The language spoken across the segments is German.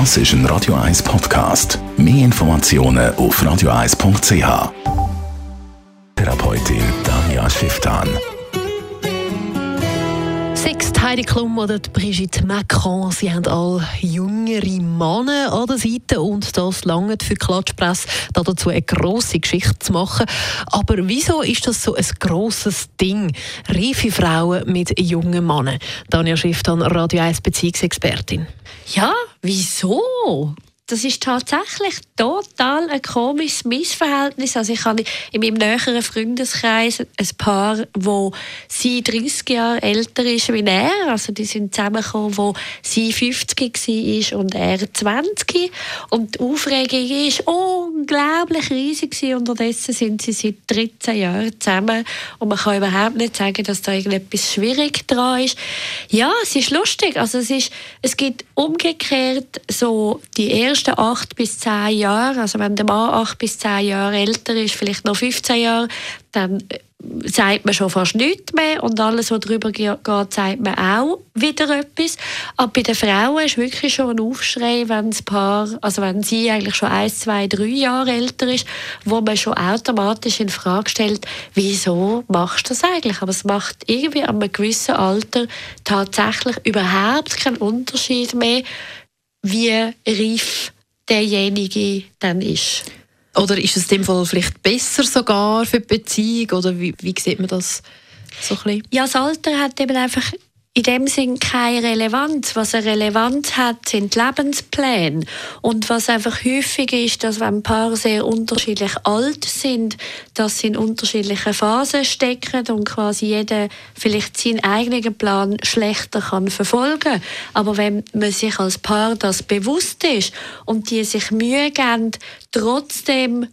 Das ist ein Radio 1 Podcast. Mehr Informationen auf radio1.ch. Therapeutin Danja Schifftan. Sechs Heidi Klum oder Brigitte Macron, sie haben alle jüngere Männer an der Seite und das lange für die Klatschpresse dazu eine grosse Geschichte zu machen. Aber wieso ist das so ein grosses Ding? Reife Frauen mit jungen Männern. Danja Schifftan, Radio 1 Beziehungsexpertin. Ja, wieso? das ist tatsächlich total ein komisches Missverhältnis. Also ich habe in meinem näheren Freundeskreis ein Paar, wo sie 30 Jahre älter ist wie er. Also die sind zusammengekommen, wo sie 50 war und er 20. Und die Aufregung ist unglaublich riesig gewesen. Unterdessen sind sie seit 13 Jahren zusammen und man kann überhaupt nicht sagen, dass da irgendetwas schwierig dran ist. Ja, es ist lustig. Also es, ist, es gibt umgekehrt so die erste ersten acht bis zehn Jahre, also wenn der Mann acht bis zehn Jahre älter ist, vielleicht noch 15 Jahre, dann äh, sagt man schon fast nichts mehr und alles, was darüber geht, sagt man auch wieder etwas. Aber bei den Frauen ist wirklich schon ein Aufschrei, wenn das Paar, also wenn sie eigentlich schon ein, zwei, drei Jahre älter ist, wo man schon automatisch in Frage stellt, wieso machst du das eigentlich? Aber es macht irgendwie an einem gewissen Alter tatsächlich überhaupt keinen Unterschied mehr, wie reif derjenige dann ist. Oder ist es in dem Fall vielleicht besser sogar für die Beziehung? Oder wie, wie sieht man das so ein bisschen? Ja, das Alter hat eben einfach in dem Sinn keine Relevanz. Was eine Relevanz hat, sind Lebenspläne. Und was einfach häufig ist, dass wenn Paare sehr unterschiedlich alt sind, dass sie in unterschiedlichen Phasen stecken und quasi jeder vielleicht seinen eigenen Plan schlechter kann verfolgen. Aber wenn man sich als Paar das bewusst ist und die sich Mühe geben, trotzdem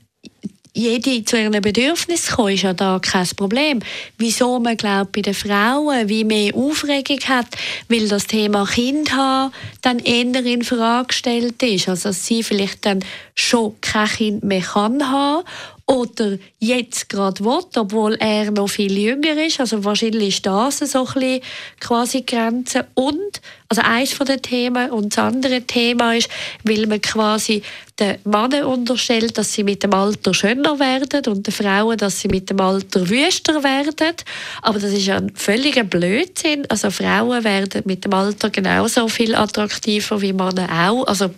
jede zu ihren Bedürfnissen kommen, ist ja da kein Problem. Wieso man glaubt bei den Frauen, wie mehr Aufregung hat, weil das Thema Kind haben dann eher in Frage gestellt ist. Also dass sie vielleicht dann schon kein Kind mehr kann haben oder jetzt gerade will, obwohl er noch viel jünger ist. Also wahrscheinlich ist das so ein bisschen quasi Grenze. Und, also eins von den Themen und das andere Thema ist, weil man quasi den Männern unterstellt, dass sie mit dem Alter schöner werden und den Frauen, dass sie mit dem Alter wüster werden. Aber das ist ja ein völliger Blödsinn. Also Frauen werden mit dem Alter genauso viel attraktiver wie Männer auch. Also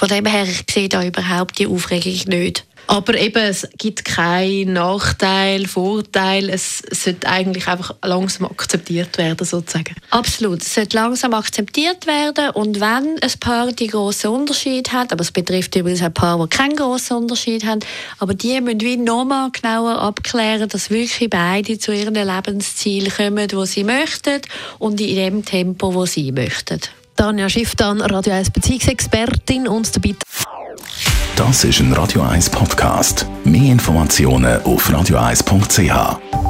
von dem her, ich sehe da überhaupt die Aufregung nicht. Aber eben, es gibt keinen Nachteil, Vorteil. Es sollte eigentlich einfach langsam akzeptiert werden, sozusagen. Absolut. Es sollte langsam akzeptiert werden. Und wenn ein Paar die grossen Unterschied hat, aber es betrifft übrigens ein Paar, die keinen grossen Unterschied haben, aber die müssen wie nochmal genauer abklären, dass wirklich beide zu ihren Lebenszielen kommen, wo sie möchten und in dem Tempo, wo sie möchten. Tanja Schifftan, Radio 1 Beziehungsexpertin und dabei das ist ein Radio 1 Podcast. Mehr Informationen auf radio1.ch.